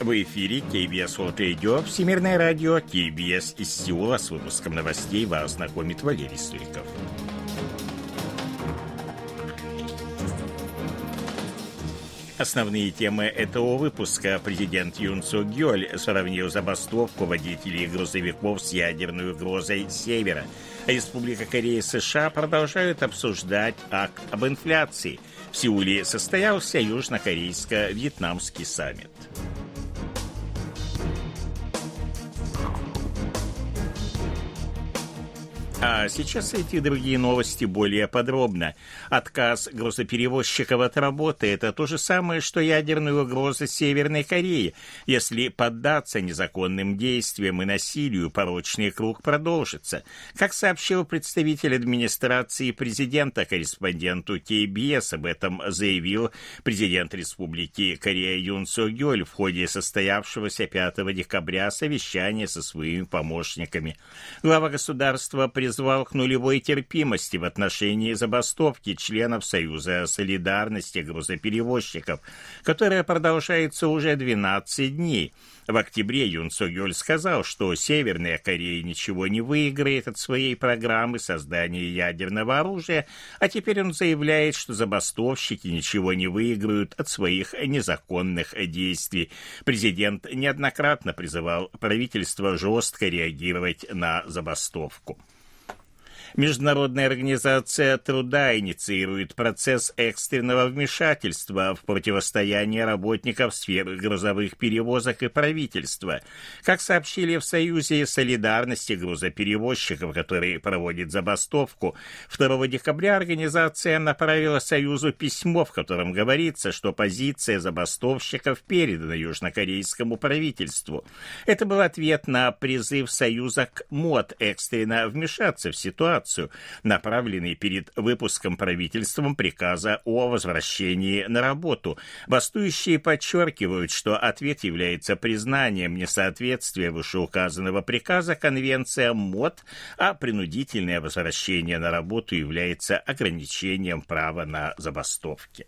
В эфире KBS World Radio, Всемирное радио, KBS из Сеула. С выпуском новостей вас знакомит Валерий Суриков. Основные темы этого выпуска. Президент Юн Су Гёль сравнил забастовку водителей грузовиков с ядерной угрозой Севера. Республика Корея и США продолжают обсуждать акт об инфляции. В Сеуле состоялся южнокорейско-вьетнамский саммит. А сейчас эти другие новости более подробно. Отказ грузоперевозчиков от работы – это то же самое, что ядерная угроза Северной Кореи. Если поддаться незаконным действиям и насилию, порочный круг продолжится. Как сообщил представитель администрации президента корреспонденту КБС, об этом заявил президент Республики Корея Юн Со Гёль в ходе состоявшегося 5 декабря совещания со своими помощниками. Глава государства признал призвал к нулевой терпимости в отношении забастовки членов Союза солидарности грузоперевозчиков, которая продолжается уже 12 дней. В октябре Юн Согёль сказал, что Северная Корея ничего не выиграет от своей программы создания ядерного оружия, а теперь он заявляет, что забастовщики ничего не выиграют от своих незаконных действий. Президент неоднократно призывал правительство жестко реагировать на забастовку. Международная организация труда инициирует процесс экстренного вмешательства в противостояние работников сферы грузовых перевозок и правительства. Как сообщили в Союзе солидарности грузоперевозчиков, который проводит забастовку, 2 декабря организация направила Союзу письмо, в котором говорится, что позиция забастовщиков передана южнокорейскому правительству. Это был ответ на призыв Союза к МОД экстренно вмешаться в ситуацию, ситуацию, направленный перед выпуском правительством приказа о возвращении на работу. Бастующие подчеркивают, что ответ является признанием несоответствия вышеуказанного приказа конвенциям МОД, а принудительное возвращение на работу является ограничением права на забастовки.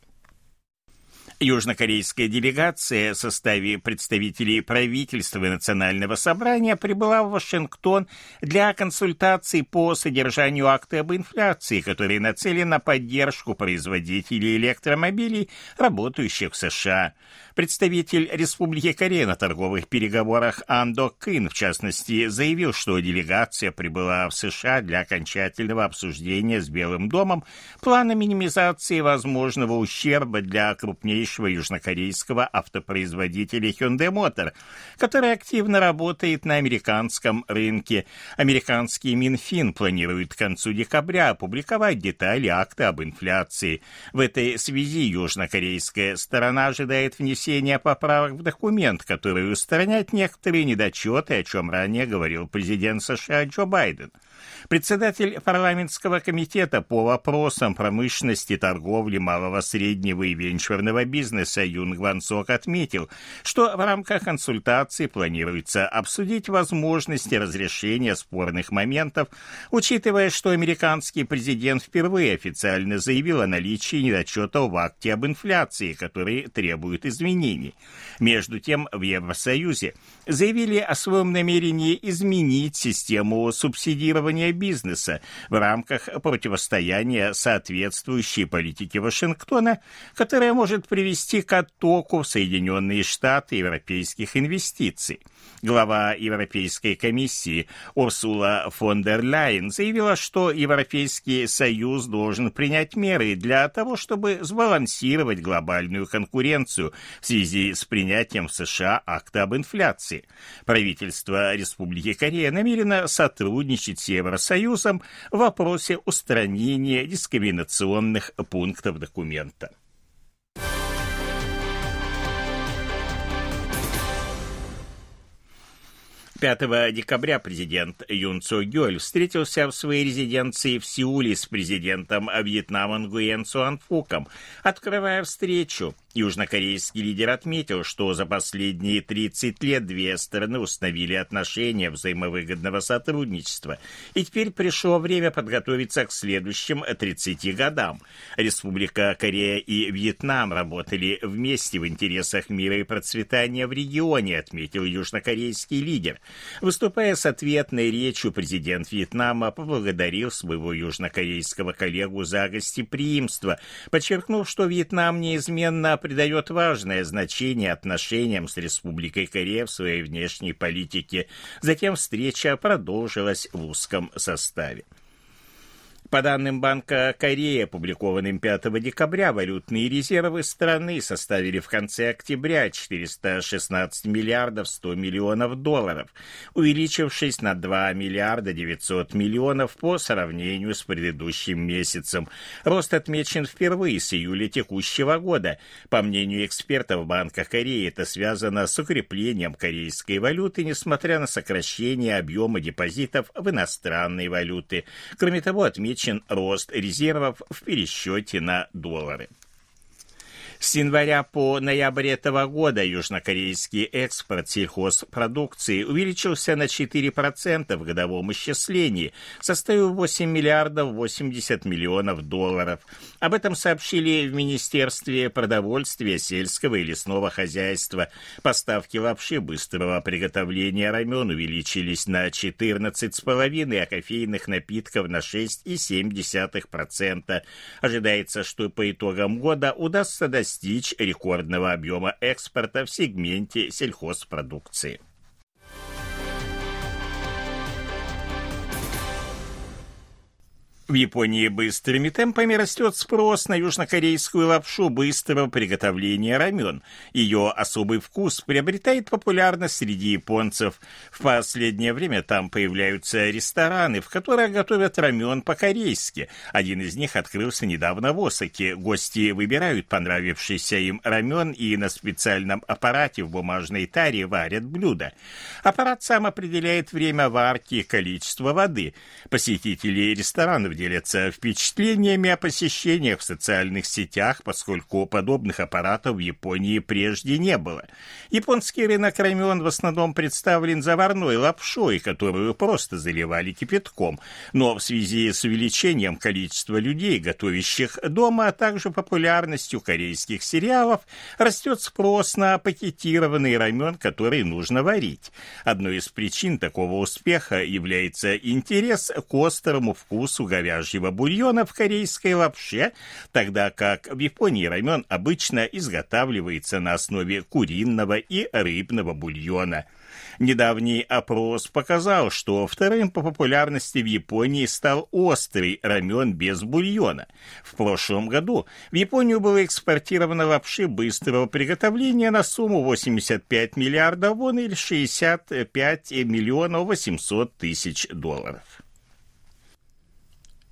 Южнокорейская делегация в составе представителей правительства и национального собрания прибыла в Вашингтон для консультаций по содержанию акта об инфляции, который нацелен на поддержку производителей электромобилей, работающих в США. Представитель Республики Корея на торговых переговорах Андо Кын, в частности, заявил, что делегация прибыла в США для окончательного обсуждения с Белым домом плана минимизации возможного ущерба для крупнейшего южнокорейского автопроизводителя Hyundai Motor, который активно работает на американском рынке. Американский Минфин планирует к концу декабря опубликовать детали акта об инфляции. В этой связи южнокорейская сторона ожидает внесения поправок в документ, который устраняет некоторые недочеты, о чем ранее говорил президент США Джо Байден. Председатель парламентского комитета по вопросам промышленности, торговли, малого, среднего и венчурного бизнеса Юн Гван Сок отметил, что в рамках консультаций планируется обсудить возможности разрешения спорных моментов, учитывая, что американский президент впервые официально заявил о наличии недочетов в акте об инфляции, которые требуют изменений. Между тем, в Евросоюзе заявили о своем намерении изменить систему субсидирования бизнеса в рамках противостояния соответствующей политике Вашингтона, которая может привести к оттоку в Соединенные Штаты европейских инвестиций. Глава Европейской комиссии Урсула фон дер Ляйен заявила, что Европейский Союз должен принять меры для того, чтобы сбалансировать глобальную конкуренцию в связи с принятием в США акта об инфляции. Правительство Республики Корея намерено сотрудничать с Евросоюзом в вопросе устранения дискриминационных пунктов документа. 5 декабря президент Юн Цо Гёль встретился в своей резиденции в Сеуле с президентом Вьетнама Нгуен Суан Фуком. Открывая встречу, Южнокорейский лидер отметил, что за последние 30 лет две стороны установили отношения взаимовыгодного сотрудничества, и теперь пришло время подготовиться к следующим 30 годам. Республика Корея и Вьетнам работали вместе в интересах мира и процветания в регионе, отметил южнокорейский лидер. Выступая с ответной речью, президент Вьетнама поблагодарил своего южнокорейского коллегу за гостеприимство, подчеркнув, что Вьетнам неизменно придает важное значение отношениям с Республикой Корея в своей внешней политике. Затем встреча продолжилась в узком составе. По данным Банка Кореи, опубликованным 5 декабря, валютные резервы страны составили в конце октября 416 миллиардов 100 миллионов долларов, увеличившись на 2 миллиарда 900 миллионов по сравнению с предыдущим месяцем. Рост отмечен впервые с июля текущего года. По мнению экспертов Банка Кореи, это связано с укреплением корейской валюты, несмотря на сокращение объема депозитов в иностранной валюты. Кроме того, отмечен отмечен рост резервов в пересчете на доллары. С января по ноябрь этого года южнокорейский экспорт сельхозпродукции увеличился на 4% в годовом исчислении, составив 8 миллиардов 80 миллионов долларов. Об этом сообщили в Министерстве продовольствия, сельского и лесного хозяйства. Поставки лапши быстрого приготовления рамен увеличились на 14,5%, а кофейных напитков на 6,7%. Ожидается, что по итогам года удастся достичь достичь рекордного объема экспорта в сегменте сельхозпродукции. В Японии быстрыми темпами растет спрос на южнокорейскую лапшу быстрого приготовления рамен. Ее особый вкус приобретает популярность среди японцев. В последнее время там появляются рестораны, в которых готовят рамен по-корейски. Один из них открылся недавно в Осаке. Гости выбирают понравившийся им рамен и на специальном аппарате в бумажной таре варят блюдо. Аппарат сам определяет время варки и количество воды. Посетители ресторанов делятся впечатлениями о посещениях в социальных сетях, поскольку подобных аппаратов в Японии прежде не было. Японский рынок рамен в основном представлен заварной лапшой, которую просто заливали кипятком. Но в связи с увеличением количества людей, готовящих дома, а также популярностью корейских сериалов, растет спрос на пакетированный рамен, который нужно варить. Одной из причин такого успеха является интерес к острому вкусу говядины говяжьего бульона в корейской лапше, тогда как в Японии рамен обычно изготавливается на основе куриного и рыбного бульона. Недавний опрос показал, что вторым по популярности в Японии стал острый рамен без бульона. В прошлом году в Японию было экспортировано лапши быстрого приготовления на сумму 85 миллиардов вон или 65 миллионов 800 тысяч долларов.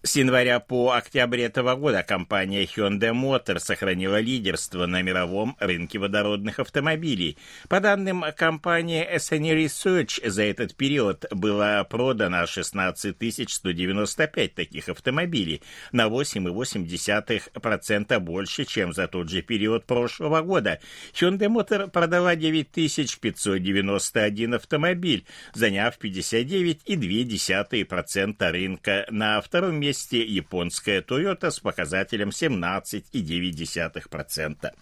С января по октябрь этого года компания Hyundai Motor сохранила лидерство на мировом рынке водородных автомобилей. По данным компании SNE Research, за этот период было продано 16 195 таких автомобилей, на 8,8% больше, чем за тот же период прошлого года. Hyundai Motor продала 9591 автомобиль, заняв 59,2% рынка. На втором месте месте японская Toyota с показателем 17,9%.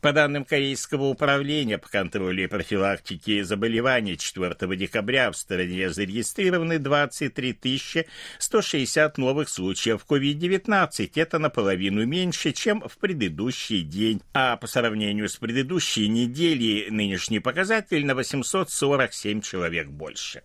По данным Корейского управления по контролю и профилактике заболеваний 4 декабря в стране зарегистрированы 23 160 новых случаев COVID-19. Это наполовину меньше, чем в предыдущий день. А по сравнению с предыдущей неделей нынешний показатель на 847 человек больше.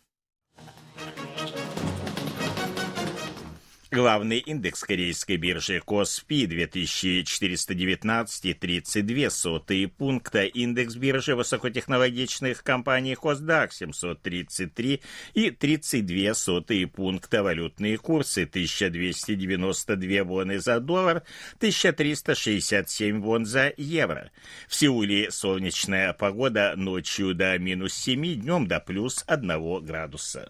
Главный индекс корейской биржи Коспи 2419,32 пункта, индекс биржи высокотехнологичных компаний Хосдак 733 и 32 сотые пункта, валютные курсы 1292 воны за доллар, 1367 вон за евро. В Сеуле солнечная погода ночью до минус 7, днем до плюс 1 градуса.